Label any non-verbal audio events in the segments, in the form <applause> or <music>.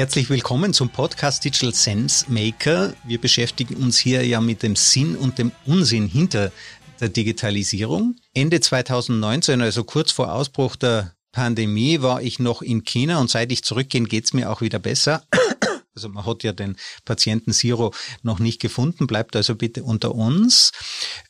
Herzlich willkommen zum Podcast Digital Sense Maker. Wir beschäftigen uns hier ja mit dem Sinn und dem Unsinn hinter der Digitalisierung. Ende 2019, also kurz vor Ausbruch der Pandemie, war ich noch in China und seit ich zurückgehe, geht's mir auch wieder besser. Also man hat ja den Patienten Zero noch nicht gefunden, bleibt also bitte unter uns.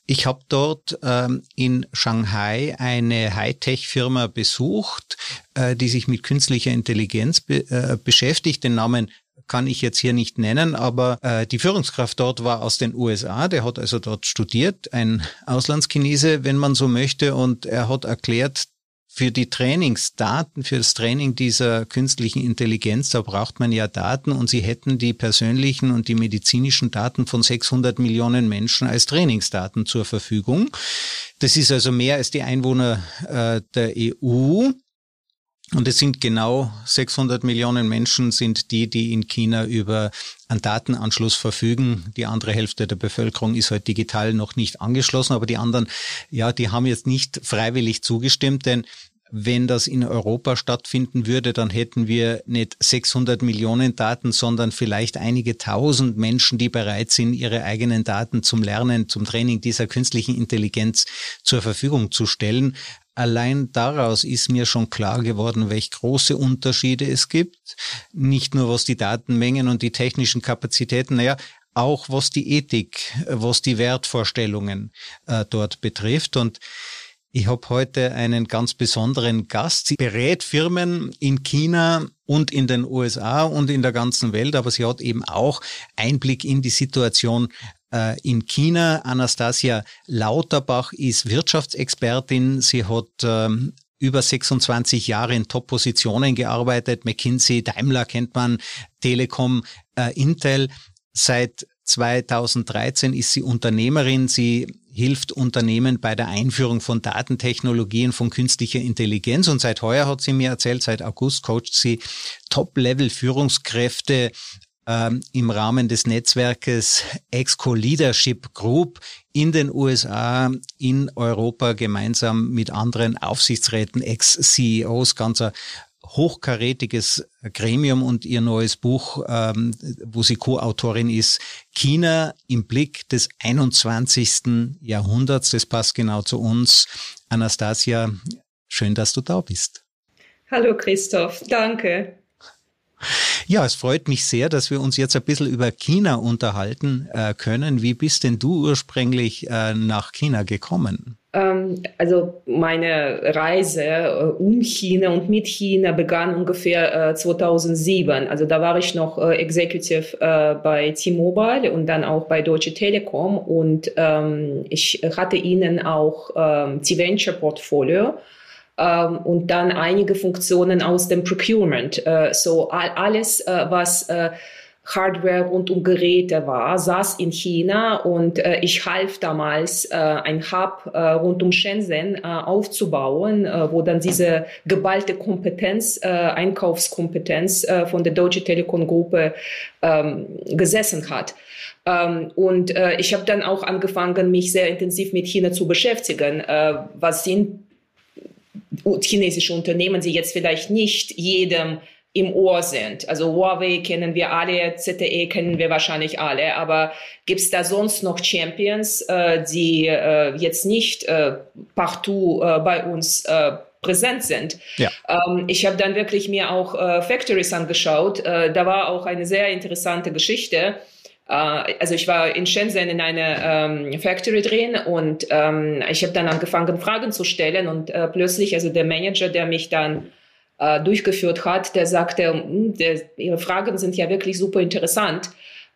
Ich habe dort ähm, in Shanghai eine Hightech-Firma besucht, äh, die sich mit künstlicher Intelligenz be äh, beschäftigt. Den Namen kann ich jetzt hier nicht nennen, aber äh, die Führungskraft dort war aus den USA, der hat also dort studiert, ein Auslandschinese, wenn man so möchte, und er hat erklärt, für die Trainingsdaten, für das Training dieser künstlichen Intelligenz, da braucht man ja Daten und sie hätten die persönlichen und die medizinischen Daten von 600 Millionen Menschen als Trainingsdaten zur Verfügung. Das ist also mehr als die Einwohner äh, der EU. Und es sind genau 600 Millionen Menschen sind die, die in China über einen Datenanschluss verfügen. Die andere Hälfte der Bevölkerung ist halt digital noch nicht angeschlossen, aber die anderen, ja, die haben jetzt nicht freiwillig zugestimmt, denn wenn das in Europa stattfinden würde, dann hätten wir nicht 600 Millionen Daten, sondern vielleicht einige tausend Menschen, die bereit sind, ihre eigenen Daten zum Lernen, zum Training dieser künstlichen Intelligenz zur Verfügung zu stellen. Allein daraus ist mir schon klar geworden, welche große Unterschiede es gibt. Nicht nur was die Datenmengen und die technischen Kapazitäten, naja, auch was die Ethik, was die Wertvorstellungen äh, dort betrifft. Und ich habe heute einen ganz besonderen Gast. Sie berät Firmen in China und in den USA und in der ganzen Welt, aber sie hat eben auch Einblick in die Situation in China. Anastasia Lauterbach ist Wirtschaftsexpertin. Sie hat ähm, über 26 Jahre in Top-Positionen gearbeitet. McKinsey, Daimler kennt man, Telekom, äh, Intel. Seit 2013 ist sie Unternehmerin. Sie hilft Unternehmen bei der Einführung von Datentechnologien, von künstlicher Intelligenz. Und seit heuer hat sie mir erzählt, seit August coacht sie Top-Level-Führungskräfte ähm, im Rahmen des Netzwerkes Exco Leadership Group in den USA, in Europa gemeinsam mit anderen Aufsichtsräten, Ex-CEOs, ganzer hochkarätiges Gremium und ihr neues Buch, ähm, wo sie Co-Autorin ist, China im Blick des 21. Jahrhunderts. Das passt genau zu uns. Anastasia, schön, dass du da bist. Hallo Christoph, danke. Ja, es freut mich sehr, dass wir uns jetzt ein bisschen über China unterhalten äh, können. Wie bist denn du ursprünglich äh, nach China gekommen? Ähm, also meine Reise äh, um China und mit China begann ungefähr 2007. Äh, also da war ich noch äh, Executive bei T-Mobile und dann auch bei Deutsche Telekom und ähm, ich hatte ihnen auch ähm, T-Venture Portfolio und dann einige Funktionen aus dem Procurement. so alles, was Hardware rund um Geräte war, saß in China und äh, ich half damals, äh, ein Hub äh, rund um Shenzhen äh, aufzubauen, äh, wo dann diese geballte Kompetenz, äh, Einkaufskompetenz äh, von der Deutsche Telekom Gruppe ähm, gesessen hat. Ähm, und äh, ich habe dann auch angefangen, mich sehr intensiv mit China zu beschäftigen. Äh, was sind chinesische Unternehmen, die jetzt vielleicht nicht jedem im Ohr sind. Also Huawei kennen wir alle, ZTE kennen wir wahrscheinlich alle, aber gibt es da sonst noch Champions, äh, die äh, jetzt nicht äh, partout äh, bei uns äh, präsent sind. Ja. Ähm, ich habe dann wirklich mir auch äh, Factories angeschaut. Äh, da war auch eine sehr interessante Geschichte. Äh, also ich war in Shenzhen in einer ähm, Factory drin und ähm, ich habe dann angefangen, Fragen zu stellen und äh, plötzlich, also der Manager, der mich dann äh, durchgeführt hat, der sagte, hm, der, Ihre Fragen sind ja wirklich super interessant.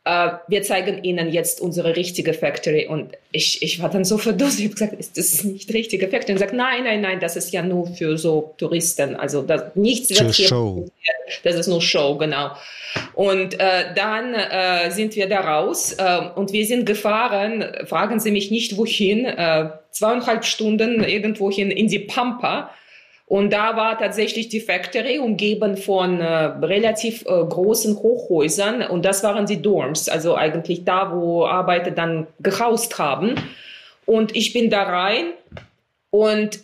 Äh, wir zeigen Ihnen jetzt unsere richtige Factory. Und ich, ich war dann so verdutzt. Ich habe gesagt, ist das nicht die richtige Factory? Und gesagt, nein, nein, nein, das ist ja nur für so Touristen. Also das, nichts wird hier. Show. Das ist nur Show, genau. Und äh, dann äh, sind wir da raus äh, und wir sind gefahren, fragen Sie mich nicht wohin, äh, zweieinhalb Stunden irgendwohin in die Pampa und da war tatsächlich die Factory umgeben von äh, relativ äh, großen Hochhäusern und das waren die Dorms, also eigentlich da, wo Arbeiter dann gehaust haben. Und ich bin da rein und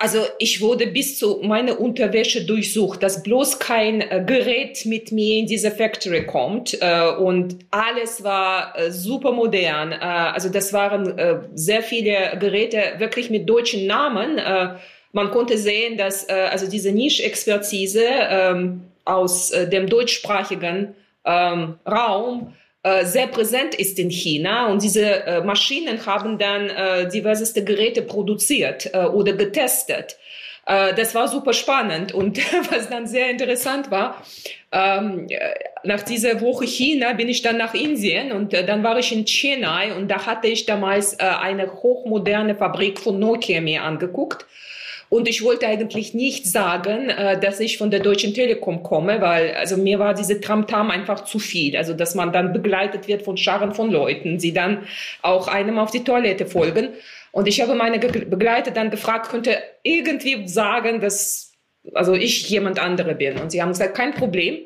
Also ich wurde bis zu meiner Unterwäsche durchsucht, dass bloß kein äh, Gerät mit mir in diese Factory kommt. Äh, und alles war äh, super modern. Äh, also das waren äh, sehr viele Geräte wirklich mit deutschen Namen. Äh, man konnte sehen, dass also diese Nischexpertise ähm, aus dem deutschsprachigen ähm, Raum äh, sehr präsent ist in China. Und diese äh, Maschinen haben dann äh, diverseste Geräte produziert äh, oder getestet. Äh, das war super spannend. Und <laughs> was dann sehr interessant war, ähm, nach dieser Woche China bin ich dann nach Indien und äh, dann war ich in Chennai und da hatte ich damals eine hochmoderne Fabrik von Nokia mir angeguckt und ich wollte eigentlich nicht sagen, äh, dass ich von der Deutschen Telekom komme, weil also mir war diese Tramtam einfach zu viel. Also dass man dann begleitet wird von Scharen von Leuten, die dann auch einem auf die Toilette folgen. Und ich habe meine Begleiter dann gefragt, könnte irgendwie sagen, dass also ich jemand andere bin. Und sie haben gesagt, kein Problem.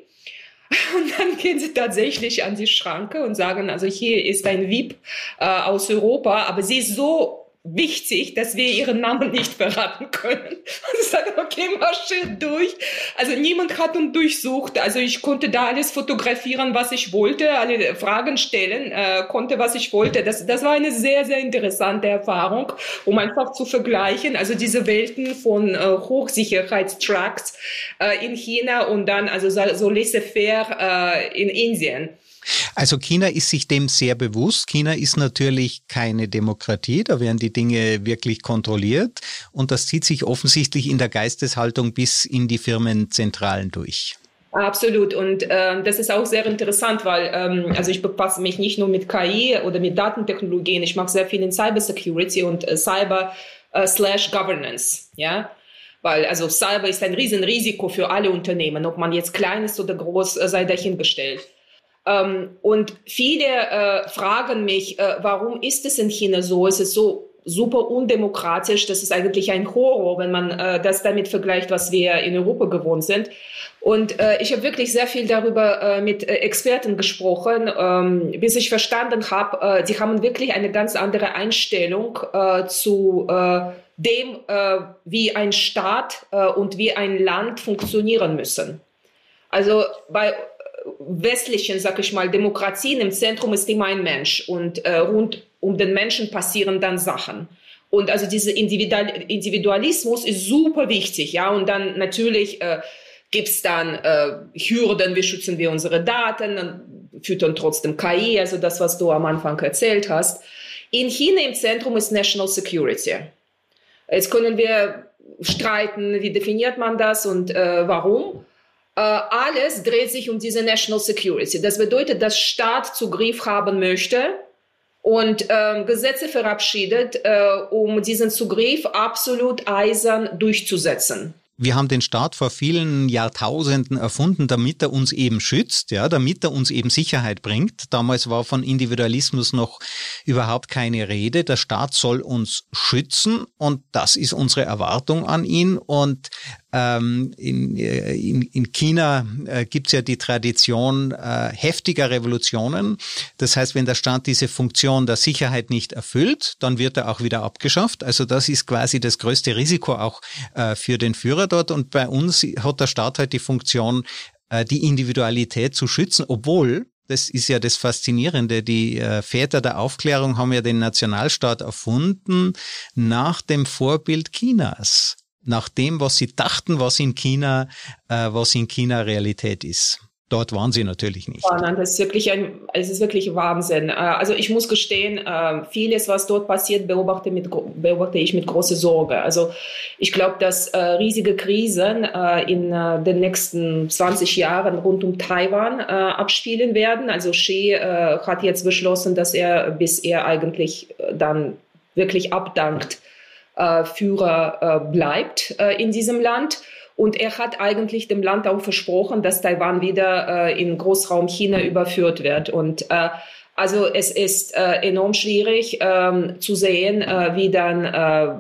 <laughs> Und dann gehen sie tatsächlich an die Schranke und sagen, also hier ist ein VIP äh, aus Europa, aber sie ist so wichtig, dass wir ihren Namen nicht verraten können. <laughs> Und ich sage, okay, marschiert durch. Also niemand hat uns durchsucht. Also ich konnte da alles fotografieren, was ich wollte, alle Fragen stellen, äh, konnte, was ich wollte. Das, das war eine sehr, sehr interessante Erfahrung, um einfach zu vergleichen. Also diese Welten von äh, Hochsicherheitstracks äh, in China und dann also so laissez-faire äh, in Indien. Also China ist sich dem sehr bewusst. China ist natürlich keine Demokratie, da werden die Dinge wirklich kontrolliert und das zieht sich offensichtlich in der Geisteshaltung bis in die Firmenzentralen durch. Absolut. Und äh, das ist auch sehr interessant, weil ähm, also ich befasse mich nicht nur mit KI oder mit Datentechnologien, ich mache sehr viel in Cybersecurity und äh, Cyber äh, slash Governance. Ja. Weil also Cyber ist ein Riesenrisiko für alle Unternehmen, ob man jetzt klein ist oder groß, äh, sei dahingestellt. Ähm, und viele äh, fragen mich, äh, warum ist es in China so? Es ist so super undemokratisch. Das ist eigentlich ein Horror, wenn man äh, das damit vergleicht, was wir in Europa gewohnt sind. Und äh, ich habe wirklich sehr viel darüber äh, mit äh, Experten gesprochen, ähm, bis ich verstanden habe, äh, sie haben wirklich eine ganz andere Einstellung äh, zu dem, wie ein Staat und wie ein Land funktionieren müssen. Also bei westlichen, sag ich mal, Demokratien im Zentrum ist immer ein Mensch und äh, rund um den Menschen passieren dann Sachen. Und also dieser Individualismus ist super wichtig, ja. Und dann natürlich äh, gibt's dann äh, Hürden, wie schützen wir unsere Daten, dann füttern trotzdem KI, also das, was du am Anfang erzählt hast. In China im Zentrum ist National Security. Jetzt können wir streiten, wie definiert man das und äh, warum. Äh, alles dreht sich um diese National Security. Das bedeutet, dass Staat Zugriff haben möchte und ähm, Gesetze verabschiedet, äh, um diesen Zugriff absolut eisern durchzusetzen. Wir haben den Staat vor vielen Jahrtausenden erfunden, damit er uns eben schützt, ja, damit er uns eben Sicherheit bringt. Damals war von Individualismus noch überhaupt keine Rede. Der Staat soll uns schützen und das ist unsere Erwartung an ihn. Und ähm, in, äh, in, in China äh, gibt's ja die Tradition äh, heftiger Revolutionen. Das heißt, wenn der Staat diese Funktion der Sicherheit nicht erfüllt, dann wird er auch wieder abgeschafft. Also das ist quasi das größte Risiko auch äh, für den Führer dort. Und bei uns hat der Staat halt die Funktion, äh, die Individualität zu schützen, obwohl das ist ja das Faszinierende. Die äh, Väter der Aufklärung haben ja den Nationalstaat erfunden nach dem Vorbild Chinas nach dem, was sie dachten, was in China, äh, was in China Realität ist. Dort waren sie natürlich nicht. Ja, nein, das ist wirklich ein, es ist wirklich Wahnsinn. Äh, also ich muss gestehen, äh, vieles, was dort passiert, beobachte, mit, beobachte ich mit großer Sorge. Also ich glaube, dass äh, riesige Krisen in den nächsten 20 Jahren rund um Taiwan abspielen werden. Also Xi hat jetzt beschlossen, dass er, bis er eigentlich dann wirklich abdankt, Führer äh, bleibt äh, in diesem Land. Und er hat eigentlich dem Land auch versprochen, dass Taiwan wieder äh, in Großraum China überführt wird. Und äh, also es ist äh, enorm schwierig ähm, zu sehen, äh, wie dann äh,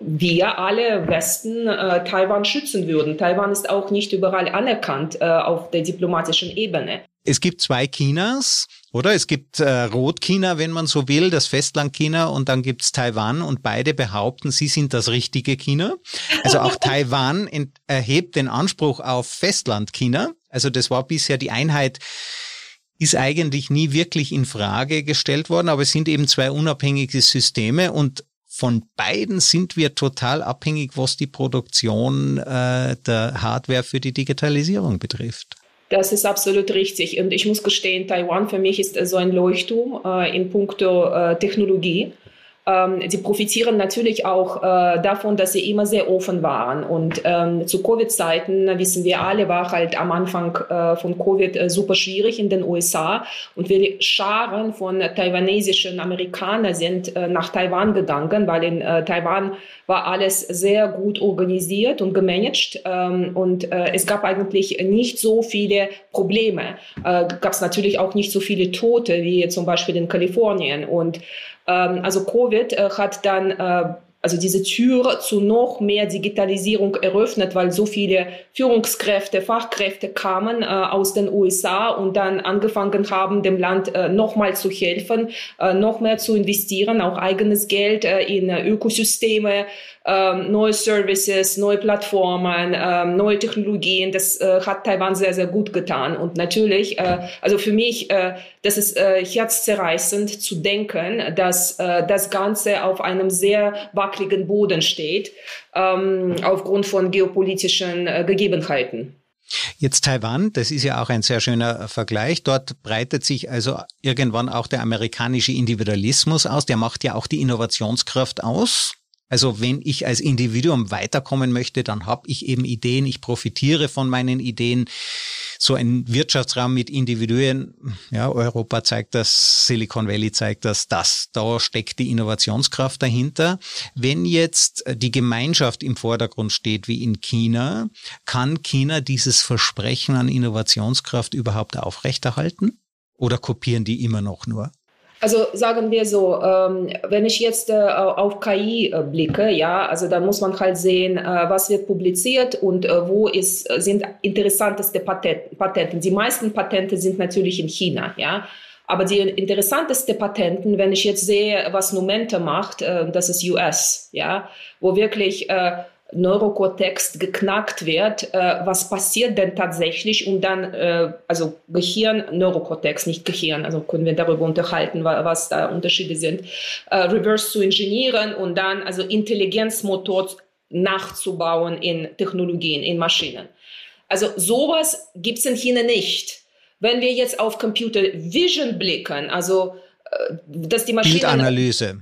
wir alle Westen äh, Taiwan schützen würden. Taiwan ist auch nicht überall anerkannt äh, auf der diplomatischen Ebene. Es gibt zwei Chinas oder? Es gibt äh, Rotchina, wenn man so will, das Festlandchina und dann gibt's Taiwan und beide behaupten, sie sind das richtige China. Also auch <laughs> Taiwan erhebt den Anspruch auf Festlandchina. Also das war bisher die Einheit ist eigentlich nie wirklich in Frage gestellt worden, aber es sind eben zwei unabhängige Systeme und von beiden sind wir total abhängig, was die Produktion äh, der Hardware für die Digitalisierung betrifft. Das ist absolut richtig. Und ich muss gestehen, Taiwan für mich ist so ein Leuchtturm äh, in puncto äh, Technologie. Ähm, sie profitieren natürlich auch äh, davon, dass sie immer sehr offen waren. Und ähm, zu Covid-Zeiten, wissen wir alle, war halt am Anfang äh, von Covid äh, super schwierig in den USA. Und wir Scharen von taiwanesischen Amerikanern sind äh, nach Taiwan gegangen, weil in äh, Taiwan war alles sehr gut organisiert und gemanagt. Ähm, und äh, es gab eigentlich nicht so viele Probleme. Gab es natürlich auch nicht so viele Tote wie zum Beispiel in Kalifornien. Und also Covid äh, hat dann äh, also diese Tür zu noch mehr Digitalisierung eröffnet, weil so viele Führungskräfte, Fachkräfte kamen äh, aus den USA und dann angefangen haben, dem Land äh, nochmal zu helfen, äh, noch mehr zu investieren, auch eigenes Geld äh, in Ökosysteme, ähm, neue Services, neue Plattformen, ähm, neue Technologien. Das äh, hat Taiwan sehr, sehr gut getan. Und natürlich, äh, also für mich, äh, das ist herzzerreißend zu denken, dass das Ganze auf einem sehr wackeligen Boden steht, ähm, aufgrund von geopolitischen Gegebenheiten. Jetzt Taiwan, das ist ja auch ein sehr schöner Vergleich. Dort breitet sich also irgendwann auch der amerikanische Individualismus aus. Der macht ja auch die Innovationskraft aus. Also wenn ich als Individuum weiterkommen möchte, dann habe ich eben Ideen, ich profitiere von meinen Ideen. So ein Wirtschaftsraum mit Individuen, ja, Europa zeigt das, Silicon Valley zeigt das, das, da steckt die Innovationskraft dahinter. Wenn jetzt die Gemeinschaft im Vordergrund steht, wie in China, kann China dieses Versprechen an Innovationskraft überhaupt aufrechterhalten? Oder kopieren die immer noch nur? Also sagen wir so, ähm, wenn ich jetzt äh, auf KI äh, blicke, ja, also da muss man halt sehen, äh, was wird publiziert und äh, wo ist, sind interessanteste Patent, Patenten. Die meisten Patente sind natürlich in China, ja. Aber die interessanteste Patenten, wenn ich jetzt sehe, was Numente macht, äh, das ist US, ja, wo wirklich äh, Neurokortex geknackt wird, äh, was passiert denn tatsächlich und dann, äh, also Gehirn, Neurokortex, nicht Gehirn, also können wir darüber unterhalten, was da Unterschiede sind, äh, reverse zu ingenieren und dann also Intelligenzmotor nachzubauen in Technologien, in Maschinen. Also sowas gibt es in China nicht. Wenn wir jetzt auf Computer Vision blicken, also äh, dass die Maschinen... Bildanalyse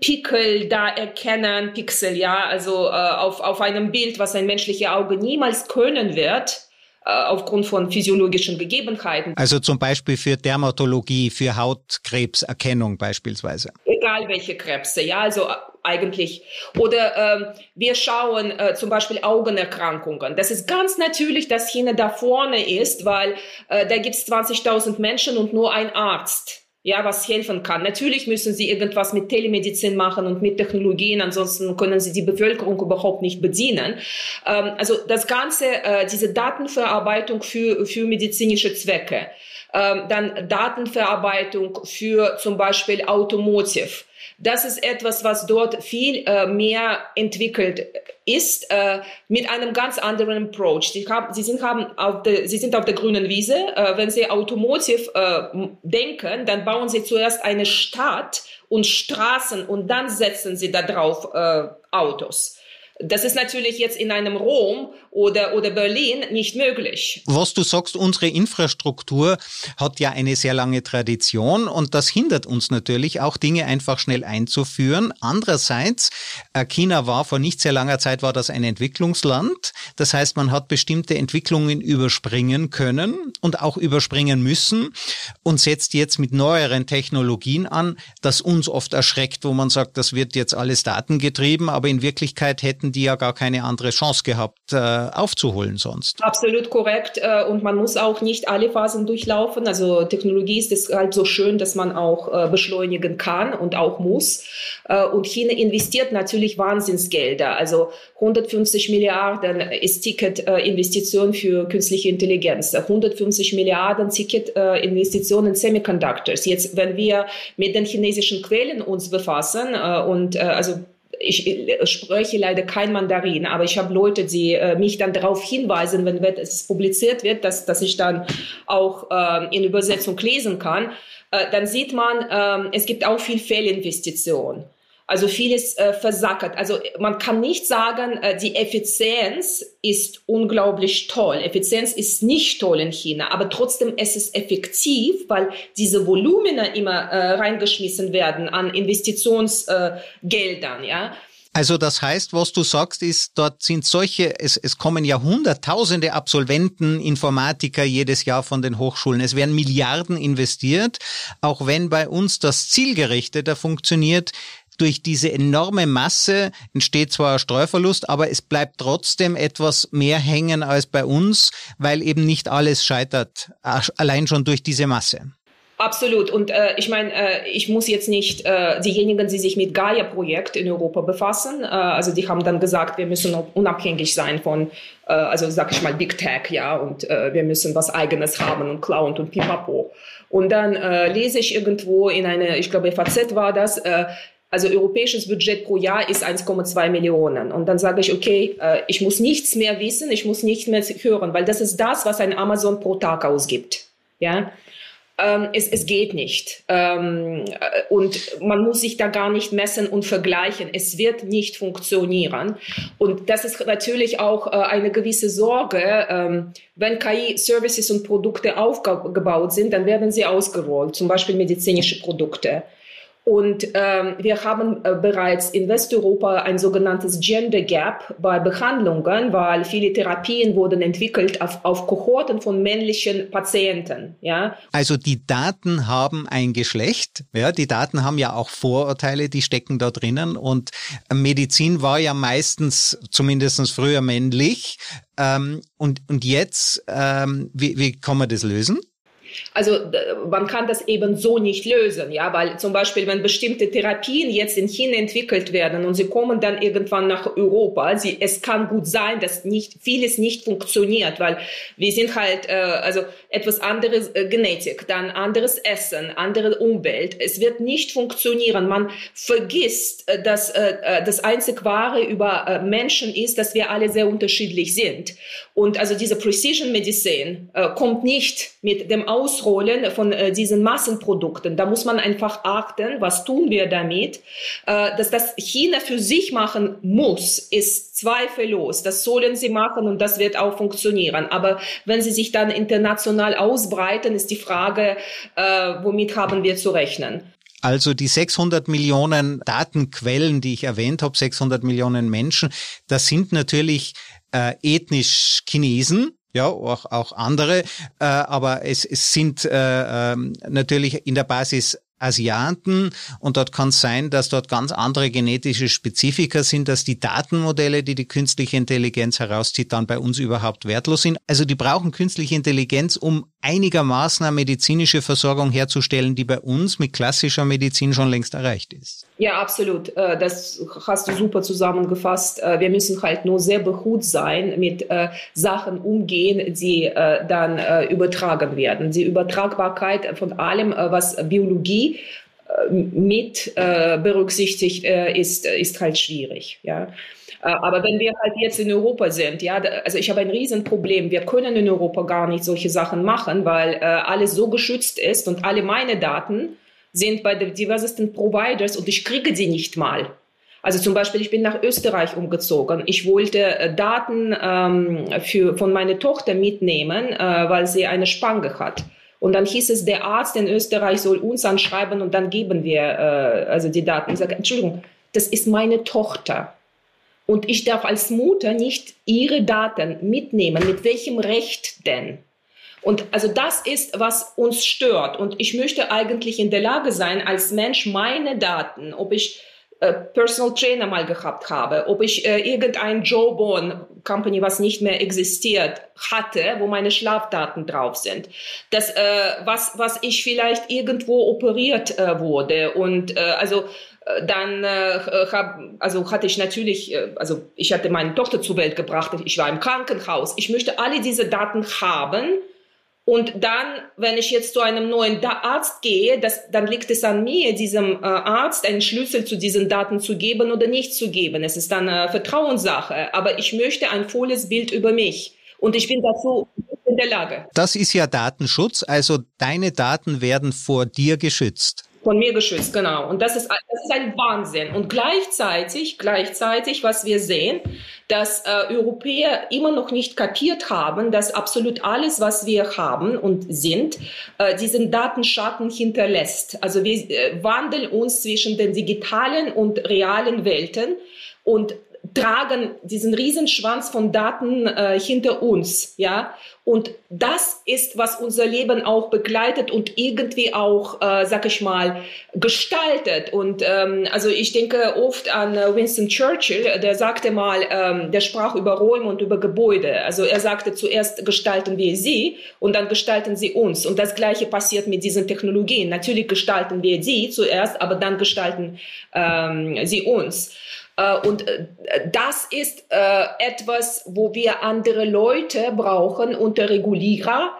Pickel da erkennen, Pixel, ja, also äh, auf, auf einem Bild, was ein menschliches Auge niemals können wird, äh, aufgrund von physiologischen Gegebenheiten. Also zum Beispiel für Dermatologie, für Hautkrebserkennung beispielsweise. Egal welche Krebse, ja, also äh, eigentlich. Oder ähm, wir schauen äh, zum Beispiel Augenerkrankungen. Das ist ganz natürlich, dass China da vorne ist, weil äh, da gibt es 20.000 Menschen und nur ein Arzt ja, was helfen kann. Natürlich müssen sie irgendwas mit Telemedizin machen und mit Technologien, ansonsten können sie die Bevölkerung überhaupt nicht bedienen. Ähm, also das Ganze, äh, diese Datenverarbeitung für, für medizinische Zwecke, ähm, dann Datenverarbeitung für zum Beispiel Automotive. Das ist etwas, was dort viel äh, mehr entwickelt ist äh, mit einem ganz anderen Approach. Sie, haben, sie, sind, haben auf de, sie sind auf der grünen Wiese. Äh, wenn Sie Automotive äh, denken, dann bauen Sie zuerst eine Stadt und Straßen und dann setzen Sie da drauf äh, Autos. Das ist natürlich jetzt in einem Rom oder, oder Berlin nicht möglich. Was du sagst, unsere Infrastruktur hat ja eine sehr lange Tradition und das hindert uns natürlich auch Dinge einfach schnell einzuführen. Andererseits, äh, China war vor nicht sehr langer Zeit war das ein Entwicklungsland. Das heißt, man hat bestimmte Entwicklungen überspringen können und auch überspringen müssen und setzt jetzt mit neueren Technologien an, das uns oft erschreckt, wo man sagt, das wird jetzt alles datengetrieben, aber in Wirklichkeit hätten hätten die ja gar keine andere Chance gehabt, äh, aufzuholen sonst. Absolut korrekt. Äh, und man muss auch nicht alle Phasen durchlaufen. Also Technologie ist es halt so schön, dass man auch äh, beschleunigen kann und auch muss. Äh, und China investiert natürlich Wahnsinnsgelder. Also 150 Milliarden ist Ticket-Investition für künstliche Intelligenz. 150 Milliarden Ticket-Investitionen in Semiconductors. Jetzt, wenn wir mit den chinesischen Quellen uns befassen und also ich spreche leider kein Mandarin, aber ich habe Leute, die äh, mich dann darauf hinweisen, wenn es publiziert wird, dass, dass ich dann auch äh, in Übersetzung lesen kann, äh, dann sieht man, äh, es gibt auch viel Fehlinvestition. Also vieles äh, versackert. Also man kann nicht sagen, äh, die Effizienz ist unglaublich toll. Effizienz ist nicht toll in China, aber trotzdem ist es effektiv, weil diese Volumina immer äh, reingeschmissen werden an Investitionsgeldern, ja. Also das heißt, was du sagst, ist, dort sind solche, es, es kommen ja hunderttausende Absolventen, Informatiker jedes Jahr von den Hochschulen. Es werden Milliarden investiert, auch wenn bei uns das zielgerichteter funktioniert durch diese enorme Masse entsteht zwar Streuverlust, aber es bleibt trotzdem etwas mehr hängen als bei uns, weil eben nicht alles scheitert, allein schon durch diese Masse. Absolut. Und äh, ich meine, äh, ich muss jetzt nicht äh, diejenigen, die sich mit Gaia-Projekt in Europa befassen, äh, also die haben dann gesagt, wir müssen unabhängig sein von, äh, also sag ich mal, Big Tech, ja, und äh, wir müssen was Eigenes haben und Cloud und Pipapo. Und dann äh, lese ich irgendwo in eine, ich glaube, FAZ war das, äh, also europäisches Budget pro Jahr ist 1,2 Millionen. Und dann sage ich, okay, äh, ich muss nichts mehr wissen, ich muss nichts mehr hören, weil das ist das, was ein Amazon pro Tag ausgibt. Ja, ähm, es, es geht nicht. Ähm, äh, und man muss sich da gar nicht messen und vergleichen. Es wird nicht funktionieren. Und das ist natürlich auch äh, eine gewisse Sorge. Ähm, wenn KI-Services und Produkte aufgebaut sind, dann werden sie ausgerollt, zum Beispiel medizinische Produkte. Und ähm, wir haben äh, bereits in Westeuropa ein sogenanntes Gender Gap bei Behandlungen, weil viele Therapien wurden entwickelt auf, auf Kohorten von männlichen Patienten. Ja? Also die Daten haben ein Geschlecht. Ja, die Daten haben ja auch Vorurteile, die stecken da drinnen. Und Medizin war ja meistens, zumindest früher männlich. Ähm, und, und jetzt, ähm, wie, wie kann man das lösen? Also man kann das eben so nicht lösen, ja, weil zum Beispiel, wenn bestimmte Therapien jetzt in China entwickelt werden und sie kommen dann irgendwann nach Europa, sie, es kann gut sein, dass nicht vieles nicht funktioniert, weil wir sind halt äh, also etwas anderes äh, Genetik, dann anderes Essen, andere Umwelt. Es wird nicht funktionieren. Man vergisst, äh, dass äh, äh, das einzig Wahre über äh, Menschen ist, dass wir alle sehr unterschiedlich sind. Und also diese Precision Medicine äh, kommt nicht mit dem Ausrollen von äh, diesen Massenprodukten. Da muss man einfach achten, was tun wir damit. Äh, dass das China für sich machen muss, ist zweifellos. Das sollen sie machen und das wird auch funktionieren. Aber wenn sie sich dann international ausbreiten, ist die Frage, äh, womit haben wir zu rechnen? Also die 600 Millionen Datenquellen, die ich erwähnt habe, 600 Millionen Menschen, das sind natürlich äh, ethnisch Chinesen, ja, auch, auch andere, äh, aber es, es sind äh, äh, natürlich in der Basis Asiaten und dort kann es sein, dass dort ganz andere genetische Spezifika sind, dass die Datenmodelle, die die künstliche Intelligenz herauszieht, dann bei uns überhaupt wertlos sind. Also die brauchen künstliche Intelligenz, um einigermaßen eine medizinische Versorgung herzustellen, die bei uns mit klassischer Medizin schon längst erreicht ist. Ja, absolut. Äh, das hast du super zusammengefasst. Äh, wir müssen halt nur sehr behut sein, mit äh, Sachen umgehen, die dann übertragen werden. Die Übertragbarkeit von allem, was Biologie mit berücksichtigt, ist, ist halt schwierig. Ja. Äh, aber wenn wir halt jetzt in Europa sind, ja, also ich habe ein Riesenproblem. Wir können in Europa gar nicht solche Sachen machen, weil äh, alles so geschützt ist und alle meine Daten sind bei den diversesten Providers und ich kriege sie nicht mal. Also zum Beispiel, ich bin nach Österreich umgezogen. Ich wollte äh, Daten ähm, für, von meiner Tochter mitnehmen, äh, weil sie eine Spange hat. Und dann hieß es, der Arzt in Österreich soll uns anschreiben und dann geben wir äh, also die Daten. Ich sage, Entschuldigung, das ist meine Tochter. Und ich darf als Mutter nicht ihre Daten mitnehmen. Mit welchem Recht denn? Und also das ist, was uns stört. Und ich möchte eigentlich in der Lage sein, als Mensch meine Daten, ob ich äh, Personal Trainer mal gehabt habe, ob ich äh, irgendein Jawbone Company, was nicht mehr existiert, hatte, wo meine Schlafdaten drauf sind. Das, äh, was, was ich vielleicht irgendwo operiert äh, wurde und äh, also dann äh, hab, also hatte ich natürlich, äh, also ich hatte meine Tochter zur Welt gebracht, ich war im Krankenhaus. Ich möchte alle diese Daten haben und dann, wenn ich jetzt zu einem neuen Arzt gehe, das, dann liegt es an mir, diesem äh, Arzt einen Schlüssel zu diesen Daten zu geben oder nicht zu geben. Es ist dann eine Vertrauenssache. Aber ich möchte ein volles Bild über mich. Und ich bin dazu in der Lage. Das ist ja Datenschutz. Also deine Daten werden vor dir geschützt. Von mir geschützt, genau. Und das ist, das ist ein Wahnsinn. Und gleichzeitig, gleichzeitig, was wir sehen, dass äh, Europäer immer noch nicht kapiert haben, dass absolut alles, was wir haben und sind, äh, diesen Datenschatten hinterlässt. Also wir äh, wandeln uns zwischen den digitalen und realen Welten und tragen diesen Riesenschwanz von Daten äh, hinter uns, ja. Und das ist, was unser Leben auch begleitet und irgendwie auch, äh, sag ich mal, gestaltet. Und ähm, also ich denke oft an äh, Winston Churchill, der sagte mal, ähm, der sprach über Räume und über Gebäude. Also er sagte, zuerst gestalten wir sie und dann gestalten sie uns. Und das Gleiche passiert mit diesen Technologien. Natürlich gestalten wir sie zuerst, aber dann gestalten ähm, sie uns. Äh, und äh, das ist äh, etwas, wo wir andere Leute brauchen unter Regulierer,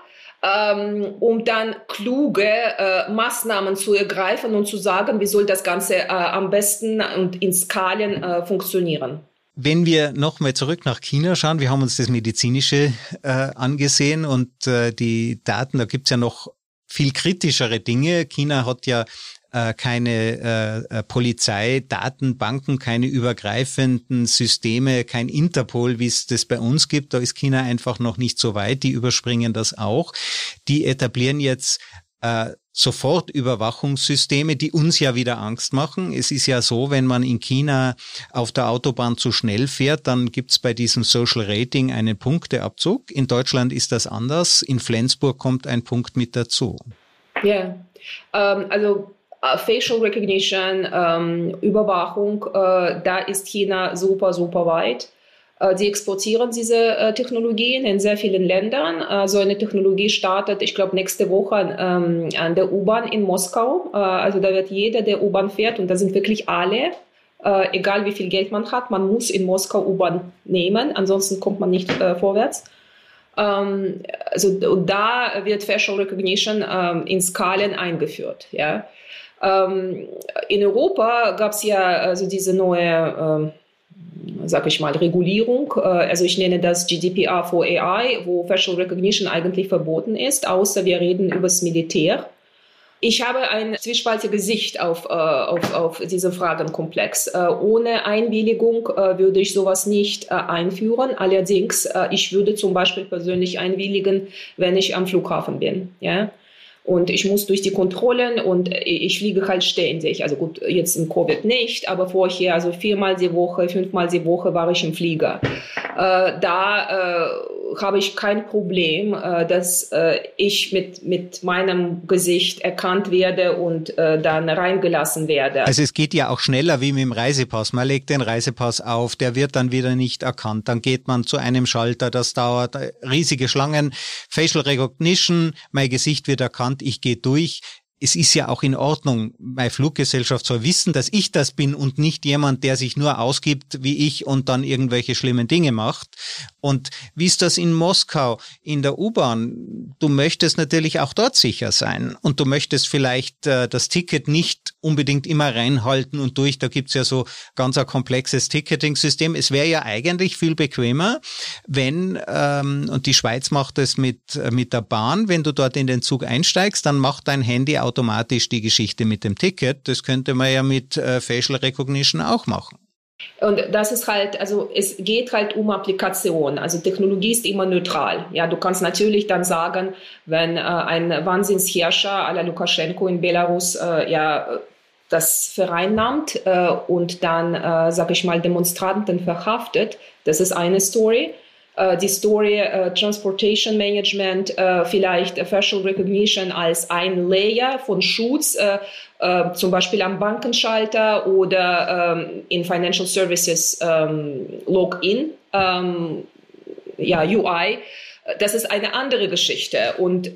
ähm, um dann kluge Maßnahmen zu ergreifen und zu sagen, wie soll das Ganze am besten und in Skalen funktionieren. Wenn wir nochmal zurück nach China schauen, wir haben uns das Medizinische äh, angesehen und äh, die Daten, da gibt's ja noch viel kritischere Dinge. China hat ja äh, keine äh, äh, Polizei, keine übergreifenden Systeme, kein Interpol, wie es das bei uns gibt. Da ist China einfach noch nicht so weit. Die überspringen das auch. Die etablieren jetzt äh, sofort Überwachungssysteme, die uns ja wieder Angst machen. Es ist ja so, wenn man in China auf der Autobahn zu schnell fährt, dann gibt's bei diesem Social Rating einen Punkteabzug. In Deutschland ist das anders. In Flensburg kommt ein Punkt mit dazu. Ja, ähm, also Facial Recognition, ähm, Überwachung, äh, da ist China super, super weit. Äh, exportieren diese äh, Technologien in sehr vielen Ländern. Äh, so eine Technologie startet, ich glaube, nächste Woche ähm, an der U-Bahn in Moskau. Äh, also da wird jeder, der U-Bahn fährt, und da sind wirklich alle, äh, egal wie viel Geld man hat, man muss in Moskau U-Bahn nehmen, ansonsten kommt man nicht vorwärts. Ähm, also da wird Facial Recognition ähm, in Skalen eingeführt. Ja. Ähm, in Europa gab es ja also diese neue, äh, sag ich mal, Regulierung. Äh, also ich nenne das GDPR for AI, wo Facial Recognition eigentlich verboten ist, außer wir reden über das Militär. Ich habe ein zwiespaltiges Sicht auf, äh, auf, auf diesen Fragenkomplex. Äh, ohne Einwilligung äh, würde ich sowas nicht äh, einführen. Allerdings, äh, ich würde zum Beispiel persönlich einwilligen, wenn ich am Flughafen bin. Ja? Und ich muss durch die Kontrollen und ich fliege halt ständig. Also gut, jetzt im Covid nicht, aber vorher, also viermal die Woche, fünfmal die Woche war ich im Flieger. Äh, da äh, habe ich kein Problem, äh, dass äh, ich mit, mit meinem Gesicht erkannt werde und äh, dann reingelassen werde. Also es geht ja auch schneller wie mit dem Reisepass. Man legt den Reisepass auf, der wird dann wieder nicht erkannt. Dann geht man zu einem Schalter, das dauert riesige Schlangen. Facial Recognition, mein Gesicht wird erkannt, ich gehe durch es ist ja auch in Ordnung, meine Fluggesellschaft soll wissen, dass ich das bin und nicht jemand, der sich nur ausgibt wie ich und dann irgendwelche schlimmen Dinge macht. Und wie ist das in Moskau in der U-Bahn? Du möchtest natürlich auch dort sicher sein und du möchtest vielleicht äh, das Ticket nicht unbedingt immer reinhalten und durch. Da gibt's ja so ganz ein komplexes Ticketing-System. Es wäre ja eigentlich viel bequemer, wenn, ähm, und die Schweiz macht es mit, äh, mit der Bahn, wenn du dort in den Zug einsteigst, dann macht dein Handy automatisch die Geschichte mit dem Ticket. Das könnte man ja mit äh, Facial Recognition auch machen. Und das ist halt, also es geht halt um Applikation. Also Technologie ist immer neutral. Ja, du kannst natürlich dann sagen, wenn äh, ein Wahnsinnsherrscher à la Lukaschenko in Belarus äh, ja das vereinnahmt äh, und dann, äh, sag ich mal, Demonstranten verhaftet, das ist eine Story. Äh, die Story äh, Transportation Management, äh, vielleicht Facial Recognition als ein Layer von Schutz, zum Beispiel am Bankenschalter oder ähm, in Financial Services ähm, Login, ähm, ja, UI. Das ist eine andere Geschichte. Und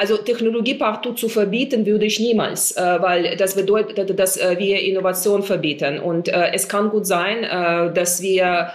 also Technologie partout zu verbieten würde ich niemals, äh, weil das bedeutet, dass äh, wir Innovation verbieten. Und äh, es kann gut sein, dass wir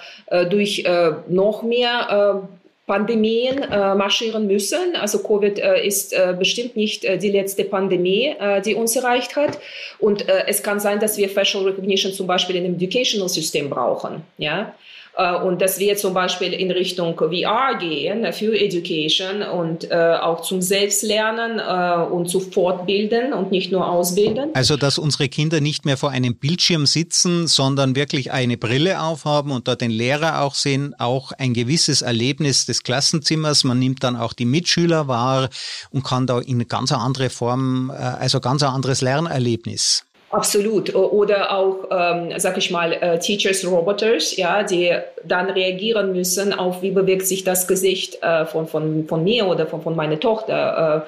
durch noch mehr Pandemien äh, marschieren müssen. Also Covid äh, ist äh, bestimmt nicht die letzte Pandemie, die uns erreicht hat. Und es kann sein, dass wir Facial Recognition zum Beispiel in dem Educational System brauchen. Ja? Äh, und dass wir zum Beispiel in Richtung VR gehen für Education und äh, auch zum Selbstlernen äh, und zu fortbilden und nicht nur ausbilden. Also, dass unsere Kinder nicht mehr vor einem Bildschirm sitzen, sondern wirklich eine Brille aufhaben und dort den Lehrer auch sehen, auch ein gewisses Erlebnis des Klassenzimmers. Man nimmt dann auch die Mitschüler wahr und kann da in ganz andere Form, also ganz ein anderes Lernerlebnis. Absolut. Oder auch, ähm, sag ich mal, äh, Teachers Roboters, ja, die dann reagieren müssen auf, wie bewegt sich das Gesicht äh, von, von, von mir oder von, von meiner Tochter.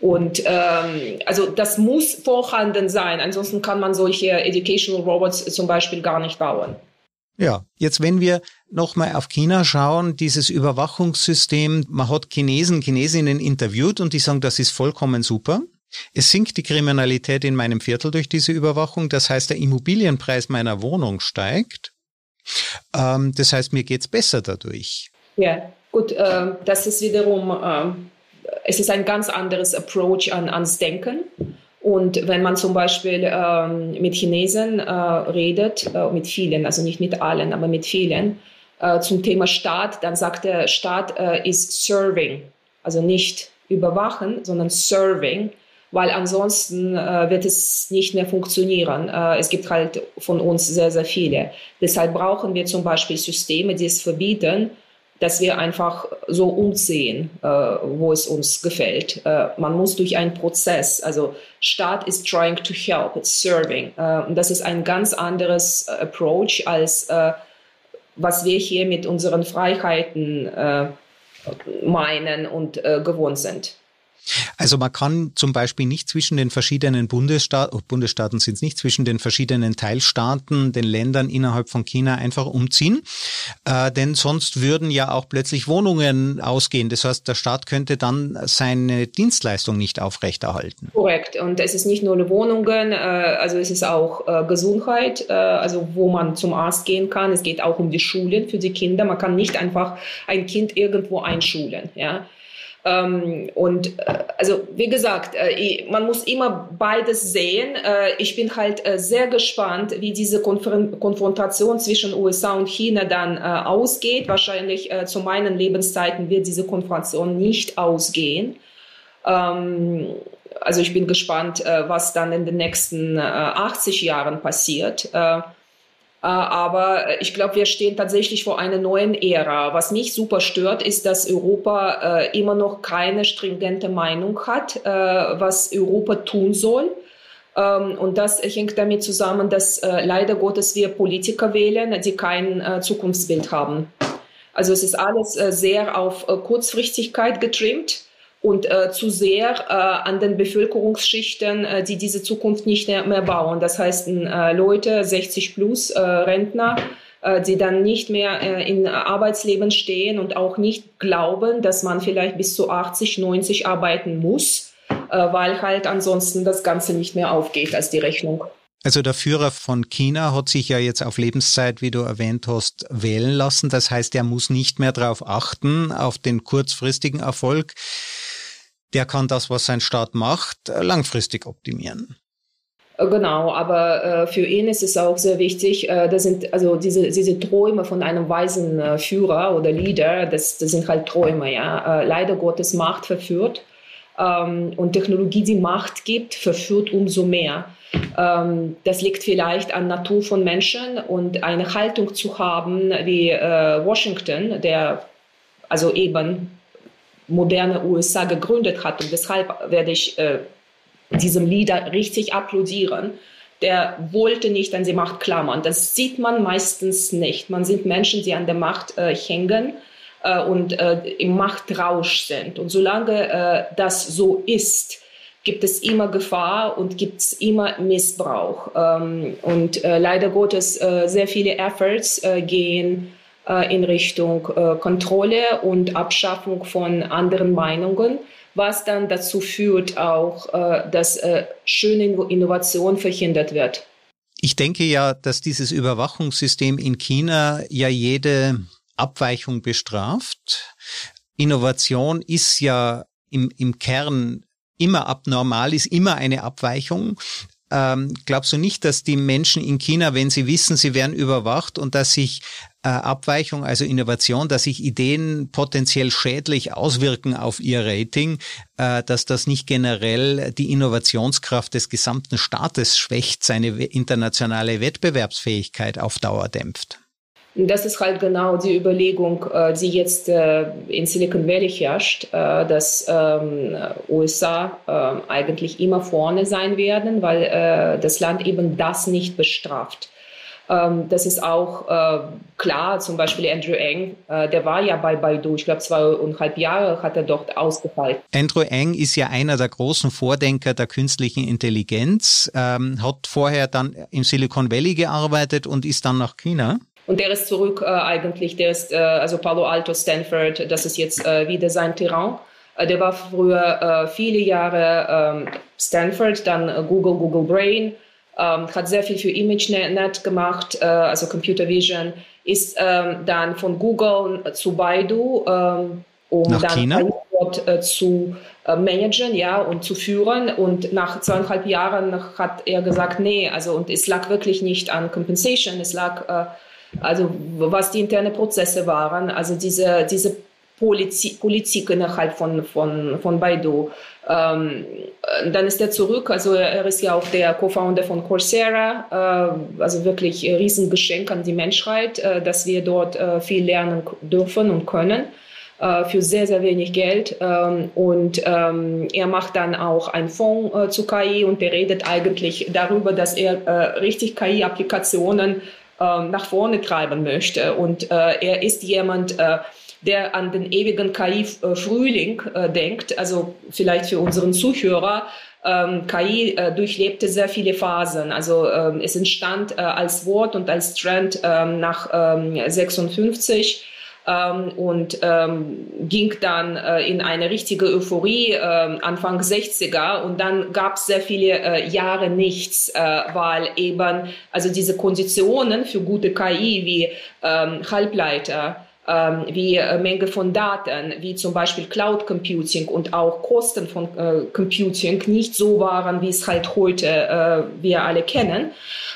Äh, und ähm, also das muss vorhanden sein. Ansonsten kann man solche Educational Robots zum Beispiel gar nicht bauen. Ja, jetzt wenn wir nochmal auf China schauen, dieses Überwachungssystem, man hat Chinesen, Chinesinnen interviewt und die sagen, das ist vollkommen super. Es sinkt die Kriminalität in meinem Viertel durch diese Überwachung. Das heißt, der Immobilienpreis meiner Wohnung steigt. Ähm, das heißt, mir geht's besser dadurch. Ja, gut, äh, das ist wiederum, äh, es ist ein ganz anderes Approach an, ans Denken. Und wenn man zum Beispiel ähm, mit Chinesen äh, redet, äh, mit vielen, also nicht mit allen, aber mit vielen, äh, zum Thema Staat, dann sagt der Staat äh, ist serving, also nicht überwachen, sondern serving weil ansonsten äh, wird es nicht mehr funktionieren. Äh, es gibt halt von uns sehr, sehr viele. Deshalb brauchen wir zum Beispiel Systeme, die es verbieten, dass wir einfach so umsehen, äh, wo es uns gefällt. Äh, man muss durch einen Prozess, also Staat ist trying to help, it's serving. Äh, und das ist ein ganz anderes Approach als was wir hier mit unseren Freiheiten meinen und gewohnt sind. Also man kann zum Beispiel nicht zwischen den verschiedenen Bundesstaaten, oh, Bundesstaaten sind es nicht, zwischen den verschiedenen Teilstaaten, den Ländern innerhalb von China einfach umziehen, äh, denn sonst würden ja auch plötzlich Wohnungen ausgehen. Das heißt, der Staat könnte dann seine Dienstleistung nicht aufrechterhalten. Korrekt. Und es ist nicht nur Wohnungen, äh, also es ist auch äh, Gesundheit, äh, also wo man zum Arzt gehen kann. Es geht auch um die Schulen für die Kinder. Man kann nicht einfach ein Kind irgendwo einschulen. Ja. Ähm, und äh, also wie gesagt, äh, man muss immer beides sehen. Äh, ich bin halt sehr gespannt, wie diese Konfron Konfrontation zwischen USA und China dann ausgeht. Wahrscheinlich zu meinen Lebenszeiten wird diese Konfrontation nicht ausgehen. Ähm, also ich bin gespannt, was dann in den nächsten 80 Jahren passiert. Äh, aber ich glaube, wir stehen tatsächlich vor einer neuen Ära. Was mich super stört, ist, dass Europa äh, immer noch keine stringente Meinung hat, äh, was Europa tun soll. Ähm, und das hängt damit zusammen, dass leider Gottes wir Politiker wählen, die kein Zukunftsbild haben. Also es ist alles sehr auf Kurzfristigkeit getrimmt und äh, zu sehr äh, an den Bevölkerungsschichten, äh, die diese Zukunft nicht mehr bauen. Das heißt, äh, Leute, 60 plus äh, Rentner, äh, die dann nicht mehr äh, in Arbeitsleben stehen und auch nicht glauben, dass man vielleicht bis zu 80, 90 arbeiten muss, weil halt ansonsten das Ganze nicht mehr aufgeht als die Rechnung. Also der Führer von China hat sich ja jetzt auf Lebenszeit, wie du erwähnt hast, wählen lassen. Das heißt, er muss nicht mehr darauf achten, auf den kurzfristigen Erfolg der kann das, was sein Staat macht, äh, langfristig optimieren. Äh, genau, aber äh, für ihn ist es auch sehr wichtig, äh, das sind also diese, diese Träume von einem weisen äh, Führer oder Leader, das, das sind halt Träume, ja. Äh, leider Gottes Macht verführt ähm, und Technologie, die Macht gibt, verführt umso mehr. Ähm, das liegt vielleicht an Natur von Menschen und eine Haltung zu haben wie Washington, der also eben moderne USA gegründet hat. Und deshalb werde ich äh, diesem Leader richtig applaudieren. Der wollte nicht an die Macht klammern. Das sieht man meistens nicht. Man sieht Menschen, die an der Macht äh, hängen, äh, und äh, im Machtrausch sind. Und solange äh, das so ist, gibt es immer Gefahr und gibt es immer Missbrauch. Ähm, und äh, leider Gottes, sehr viele Efforts gehen in Richtung äh, Kontrolle und Abschaffung von anderen Meinungen, was dann dazu führt auch, äh, dass schöne Innovation verhindert wird. Ich denke ja, dass dieses Überwachungssystem in China ja jede Abweichung bestraft. Innovation ist ja im, im Kern immer abnormal, ist immer eine Abweichung. Ähm, glaubst du nicht, dass die Menschen in China, wenn sie wissen, sie werden überwacht und dass sich äh, Abweichung, also Innovation, dass sich Ideen potenziell schädlich auswirken auf ihr Rating, äh, dass das nicht generell die Innovationskraft des gesamten Staates schwächt, seine internationale Wettbewerbsfähigkeit auf Dauer dämpft? Das ist halt genau die Überlegung, äh, die jetzt äh, in Silicon Valley herrscht, äh, dass ähm, USA eigentlich immer vorne sein werden, weil das Land eben das nicht bestraft. Ähm, das ist auch klar, zum Beispiel Andrew Eng, der war ja bei Baidu, ich glaube zweieinhalb Jahre hat er dort ausgefallen. Andrew Eng ist ja einer der großen Vordenker der künstlichen Intelligenz, ähm, hat vorher dann im Silicon Valley gearbeitet und ist dann nach China. Und der ist zurück äh, eigentlich, der ist, äh, also Palo Alto, Stanford, das ist jetzt äh, wieder sein Terrain. Äh, der war früher äh, viele Jahre ähm, Stanford, dann äh, Google, Google Brain, ähm, hat sehr viel für ImageNet gemacht, also Computer Vision, ist ähm, dann von Google zu Baidu, um Nach dann China? dort zu managen, ja, und zu führen. Und nach zweieinhalb Jahren hat er gesagt, nee, also und es lag wirklich nicht an Compensation, es lag also was die internen Prozesse waren, also diese, diese Politik, Politik innerhalb von, von, von Baidu. Ähm, dann ist er zurück, also er ist ja auch der Co-Founder von Coursera, äh, also wirklich ein Riesengeschenk an die Menschheit, äh, dass wir dort äh, viel lernen dürfen und können äh, für sehr, sehr wenig Geld. Ähm, und ähm, er macht dann auch einen Fonds äh, zu KI und er redet eigentlich darüber, dass er äh, richtig KI-Applikationen nach vorne treiben möchte. Und äh, er ist jemand, äh, der an den ewigen KI-Frühling äh, denkt. Also vielleicht für unseren Zuhörer. Ähm, KI äh, durchlebte sehr viele Phasen. Also ähm, es entstand äh, als Wort und als Trend ähm, nach 56 ähm, ähm, und ähm, ging dann äh, in eine richtige Euphorie äh, Anfang 60er und dann gab es sehr viele äh, Jahre nichts, äh, weil eben also diese Konditionen für gute KI wie ähm, Halbleiter ähm, wie äh, Menge von Daten, wie zum Beispiel Cloud Computing und auch Kosten von äh, Computing nicht so waren, wie es halt heute äh, wir alle kennen.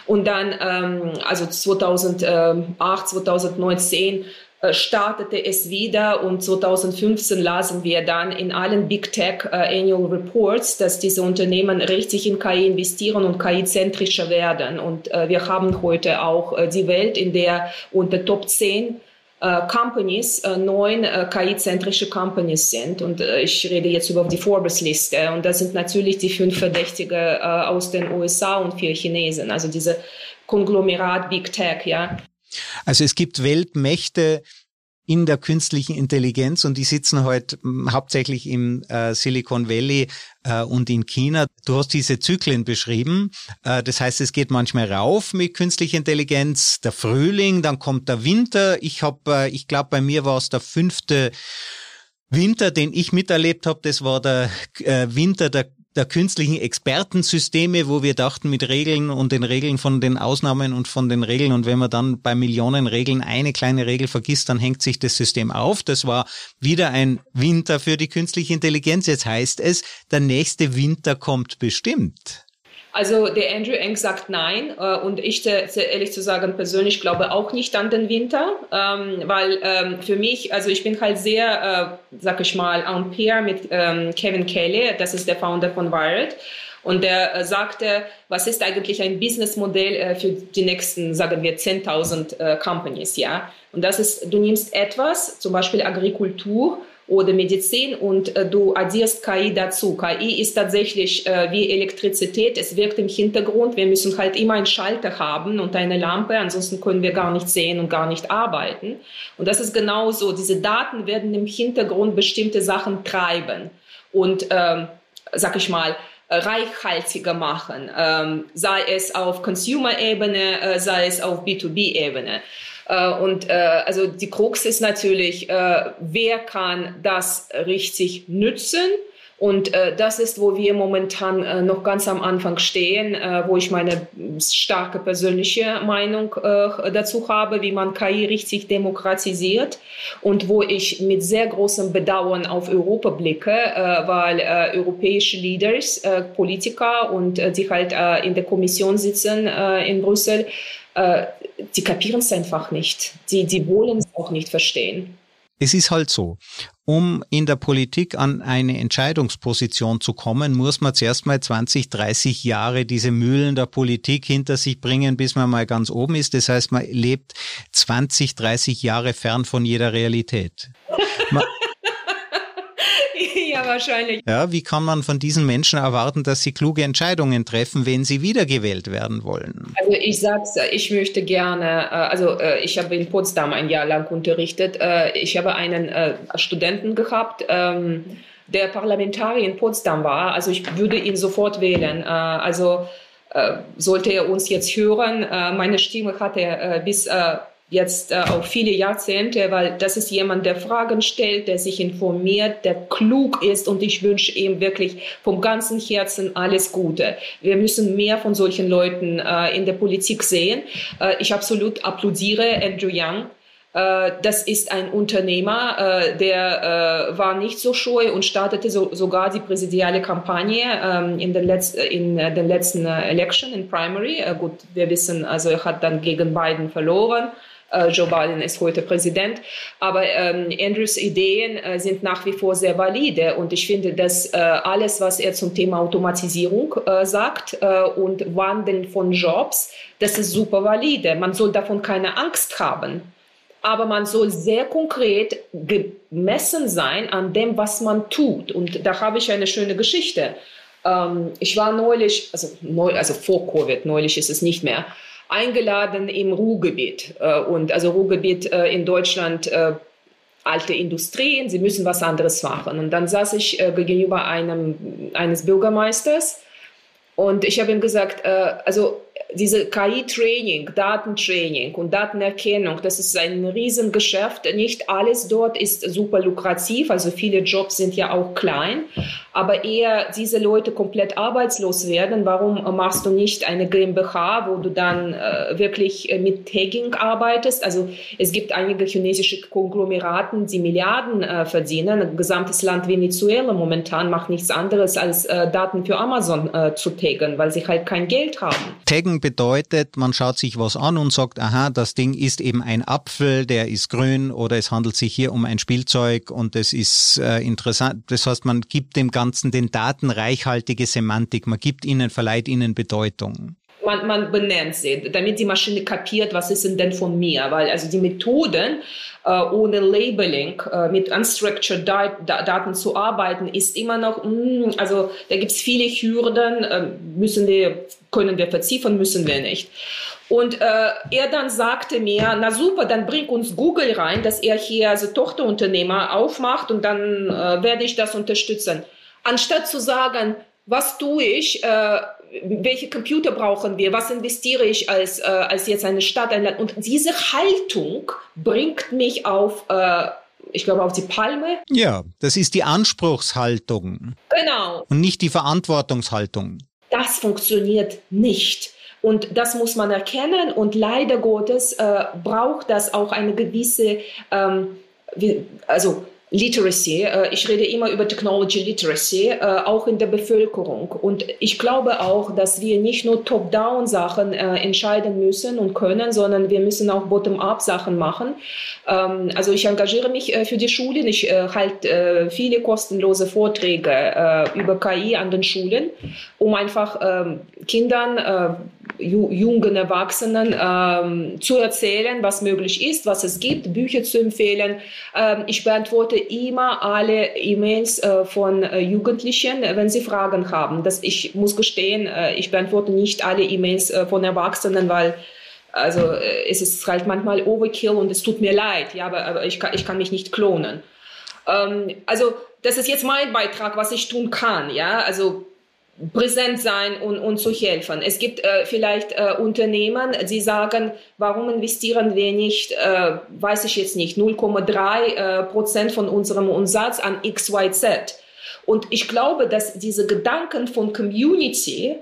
Und dann, ähm, also 2008, 2019 äh, startete es wieder und 2015 lasen wir dann in allen Big Tech äh, Annual Reports, dass diese Unternehmen richtig in KI investieren und KI-zentrischer werden. Und äh, wir haben heute auch äh, die Welt, in der unter Top 10 äh, Companies, äh, neun KI-zentrische Companies sind. Und ich rede jetzt über die Forbes-Liste. Und das sind natürlich die fünf Verdächtige aus den USA und vier Chinesen. Also diese Konglomerat Big Tech, ja. Also es gibt Weltmächte in der künstlichen Intelligenz und die sitzen heute hm, hauptsächlich im äh, Silicon Valley äh, und in China. Du hast diese Zyklen beschrieben. Äh, das heißt, es geht manchmal rauf mit künstlicher Intelligenz, der Frühling, dann kommt der Winter. Ich habe, äh, ich glaube, bei mir war es der fünfte Winter, den ich miterlebt habe, das war der äh, Winter der der künstlichen Expertensysteme, wo wir dachten mit Regeln und den Regeln von den Ausnahmen und von den Regeln und wenn man dann bei Millionen Regeln eine kleine Regel vergisst, dann hängt sich das System auf. Das war wieder ein Winter für die künstliche Intelligenz. Jetzt heißt es, der nächste Winter kommt bestimmt. Also der Andrew Eng sagt nein äh, und ich, ehrlich zu sagen, persönlich glaube auch nicht an den Winter, ähm, weil ähm, für mich, also ich bin halt sehr, äh, sag ich mal, en pair mit ähm, Kevin Kelly, das ist der Founder von Wired. Und der äh, sagte, was ist eigentlich ein Businessmodell für die nächsten, sagen wir, 10.000 äh, Companies, ja? Und das ist, du nimmst etwas, zum Beispiel Agrikultur, oder Medizin und äh, du addierst KI dazu. KI ist tatsächlich äh, wie Elektrizität, es wirkt im Hintergrund. Wir müssen halt immer einen Schalter haben und eine Lampe, ansonsten können wir gar nicht sehen und gar nicht arbeiten. Und das ist genauso. Diese Daten werden im Hintergrund bestimmte Sachen treiben und, ähm, sag ich mal, reichhaltiger machen, ähm, sei es auf Consumer-Ebene, äh, sei es auf B2B-Ebene. Äh, und äh, also die Krux ist natürlich, äh, wer kann das richtig nützen? Und äh, das ist, wo wir momentan äh, noch ganz am Anfang stehen, äh, wo ich meine starke persönliche Meinung äh, dazu habe, wie man KI richtig demokratisiert und wo ich mit sehr großem Bedauern auf Europa blicke, äh, weil äh, europäische Leaders, äh, Politiker und äh, die halt äh, in der Kommission sitzen äh, in Brüssel, äh, die kapieren es einfach nicht. Die, die wollen es auch nicht verstehen. Es ist halt so, um in der Politik an eine Entscheidungsposition zu kommen, muss man zuerst mal 20, 30 Jahre diese Mühlen der Politik hinter sich bringen, bis man mal ganz oben ist. Das heißt, man lebt 20, 30 Jahre fern von jeder Realität. <laughs> Man, ja, wahrscheinlich. Ja, wie kann man von diesen Menschen erwarten, dass sie kluge Entscheidungen treffen, wenn sie wiedergewählt werden wollen? Also ich sag's, ich möchte gerne, äh, also äh, ich habe in Potsdam ein Jahr lang unterrichtet. Äh, ich habe einen Studenten gehabt, ähm, der Parlamentarier in Potsdam war. Also ich würde ihn sofort wählen. Also sollte er uns jetzt hören, meine Stimme hat er bis jetzt äh, auch viele Jahrzehnte, weil das ist jemand, der Fragen stellt, der sich informiert, der klug ist und ich wünsche ihm wirklich vom ganzen Herzen alles Gute. Wir müssen mehr von solchen Leuten äh, in der Politik sehen. Äh, ich absolut applaudiere Andrew Young. Äh, das ist ein Unternehmer, äh, der äh, war nicht so scheu und startete so, sogar die präsidiale Kampagne ähm, in den, Letz-, in den letzten Election, in Primary. Gut, wir wissen, also er hat dann gegen Biden verloren. Äh, Joe Biden ist heute Präsident. Aber ähm, Andrews Ideen äh, sind nach wie vor sehr valide. Und ich finde, dass äh, alles, was er zum Thema Automatisierung äh, sagt äh, und Wandeln von Jobs, das ist super valide. Man soll davon keine Angst haben. Aber man soll sehr konkret gemessen sein an dem, was man tut. Und da habe ich eine schöne Geschichte. Ähm, ich war neulich, also, neu, also vor Covid, neulich ist es nicht mehr, eingeladen im Ruhrgebiet. Äh, und also Ruhrgebiet äh, in Deutschland äh, alte Industrien, sie müssen was anderes machen. Und dann saß ich gegenüber einem, eines Bürgermeisters und ich habe ihm gesagt, also diese KI-Training, Datentraining und Datenerkennung, das ist ein Riesengeschäft. Nicht alles dort ist super lukrativ, also viele Jobs sind ja auch klein, aber eher diese Leute komplett arbeitslos werden. Warum machst du nicht eine GmbH, wo du dann äh, wirklich äh, mit Tagging arbeitest? Also es gibt einige chinesische Konglomeraten, die Milliarden äh, verdienen. Ein gesamtes Land Venezuela momentan macht nichts anderes als äh, Daten für Amazon äh, zu taggen, weil sie halt kein Geld haben. Taggen bedeutet, man schaut sich was an und sagt, aha, das Ding ist eben ein Apfel, der ist grün oder es handelt sich hier um ein Spielzeug und es ist äh, interessant. Das heißt, man gibt dem Ganzen den Daten reichhaltige Semantik, man gibt ihnen, verleiht ihnen Bedeutung. Man, man benennt sie, damit die Maschine kapiert, was ist denn von mir, weil also die Methoden äh, ohne Labeling äh, mit unstructured Daten zu arbeiten, ist immer noch, mm, also da gibt es viele Hürden, äh, müssen wir, können wir verziehen, müssen wir nicht. Und äh, er dann sagte mir, na super, dann bring uns Google rein, dass er hier also Tochterunternehmer aufmacht und dann äh, werde ich das unterstützen. Anstatt zu sagen, was tue ich, äh, welche Computer brauchen wir, was investiere ich als, äh, als jetzt eine Stadt, ein Land. Und diese Haltung bringt mich auf, äh, ich glaube, auf die Palme. Ja, das ist die Anspruchshaltung. Genau. Und nicht die Verantwortungshaltung. Das funktioniert nicht. Und das muss man erkennen. Und leider Gottes äh, braucht das auch eine gewisse, ähm, wie, also Literacy. Äh, ich rede immer über Technology Literacy, äh, auch in der Bevölkerung. Und ich glaube auch, dass wir nicht nur Top-Down-Sachen äh, entscheiden müssen und können, sondern wir müssen auch Bottom-up-Sachen machen. Ähm, also ich engagiere mich für die Schulen. Ich halte viele kostenlose Vorträge über KI an den Schulen, um einfach ähm, Kindern jungen Erwachsenen ähm, zu erzählen, was möglich ist, was es gibt, Bücher zu empfehlen. Ähm, ich beantworte immer alle E-Mails äh, von äh, Jugendlichen, wenn sie Fragen haben. Das, ich muss gestehen, äh, ich beantworte nicht alle E-Mails äh, von Erwachsenen, weil also äh, es ist halt manchmal Overkill und es tut mir leid, ja, aber, aber ich, kann, ich kann mich nicht klonen. Ähm, also das ist jetzt mein Beitrag, was ich tun kann, ja, also präsent sein und, und zu helfen. Es gibt äh, vielleicht äh, Unternehmen, die sagen, warum investieren wir nicht, äh, weiß ich jetzt nicht, 0,3 äh, Prozent von unserem Umsatz an XYZ. Und ich glaube, dass diese Gedanken von Community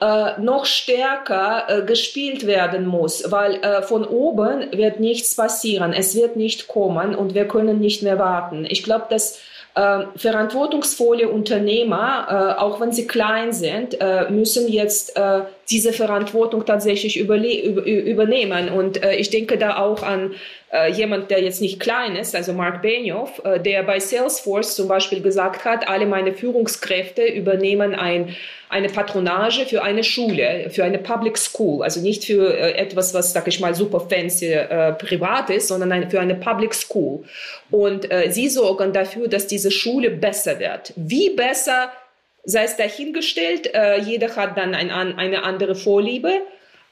äh, noch stärker äh, gespielt werden muss, weil von oben wird nichts passieren, es wird nicht kommen und wir können nicht mehr warten. Ich glaube, dass äh, verantwortungsvolle Unternehmer, äh, auch wenn sie klein sind, äh, müssen jetzt äh, diese Verantwortung tatsächlich übernehmen. Und äh, ich denke da auch an äh, jemand, der jetzt nicht klein ist, also Mark Benioff, der bei Salesforce zum Beispiel gesagt hat, alle meine Führungskräfte übernehmen ein eine Patronage für eine Schule, für eine Public School, also nicht für äh, etwas, was, sag ich mal, super fancy äh, privat ist, sondern ein, für eine Public School. Und äh, sie sorgen dafür, dass diese Schule besser wird. Wie besser, sei es dahingestellt, äh, jeder hat dann ein, eine andere Vorliebe.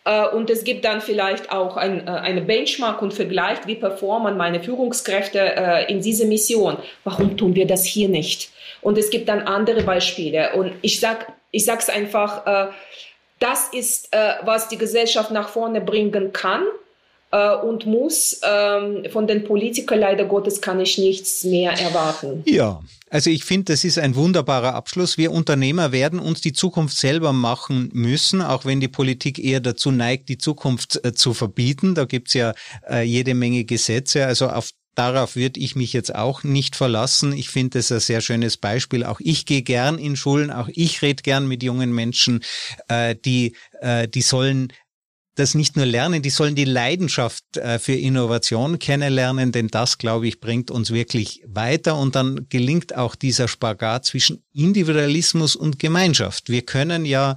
Äh, und es gibt dann vielleicht auch ein, äh, eine Benchmark und vergleicht, wie performen meine Führungskräfte in dieser Mission. Warum tun wir das hier nicht? Und es gibt dann andere Beispiele. Und ich sage ich sage es einfach, äh, das ist, äh, was die Gesellschaft nach vorne bringen kann äh, und muss. Ähm, von den Politikern leider Gottes kann ich nichts mehr erwarten. Ja, also ich finde, das ist ein wunderbarer Abschluss. Wir Unternehmer werden uns die Zukunft selber machen müssen, auch wenn die Politik eher dazu neigt, die Zukunft äh, zu verbieten. Da gibt's ja äh, jede Menge Gesetze. Also auf darauf würde ich mich jetzt auch nicht verlassen. Ich finde es ein sehr schönes Beispiel. Auch ich gehe gern in Schulen, auch ich rede gern mit jungen Menschen, äh, die, äh, die sollen das nicht nur lernen, die sollen die Leidenschaft äh, für Innovation kennenlernen, denn das, glaube ich, bringt uns wirklich weiter und dann gelingt auch dieser Spagat zwischen Individualismus und Gemeinschaft. Wir können ja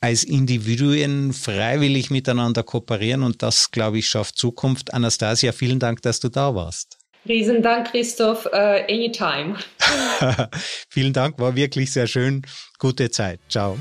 als Individuen freiwillig miteinander kooperieren und das, glaube ich, schafft Zukunft. Anastasia, vielen Dank, dass du da warst. Riesen Dank, Christoph. Uh, anytime. <laughs> vielen Dank, war wirklich sehr schön. Gute Zeit. Ciao.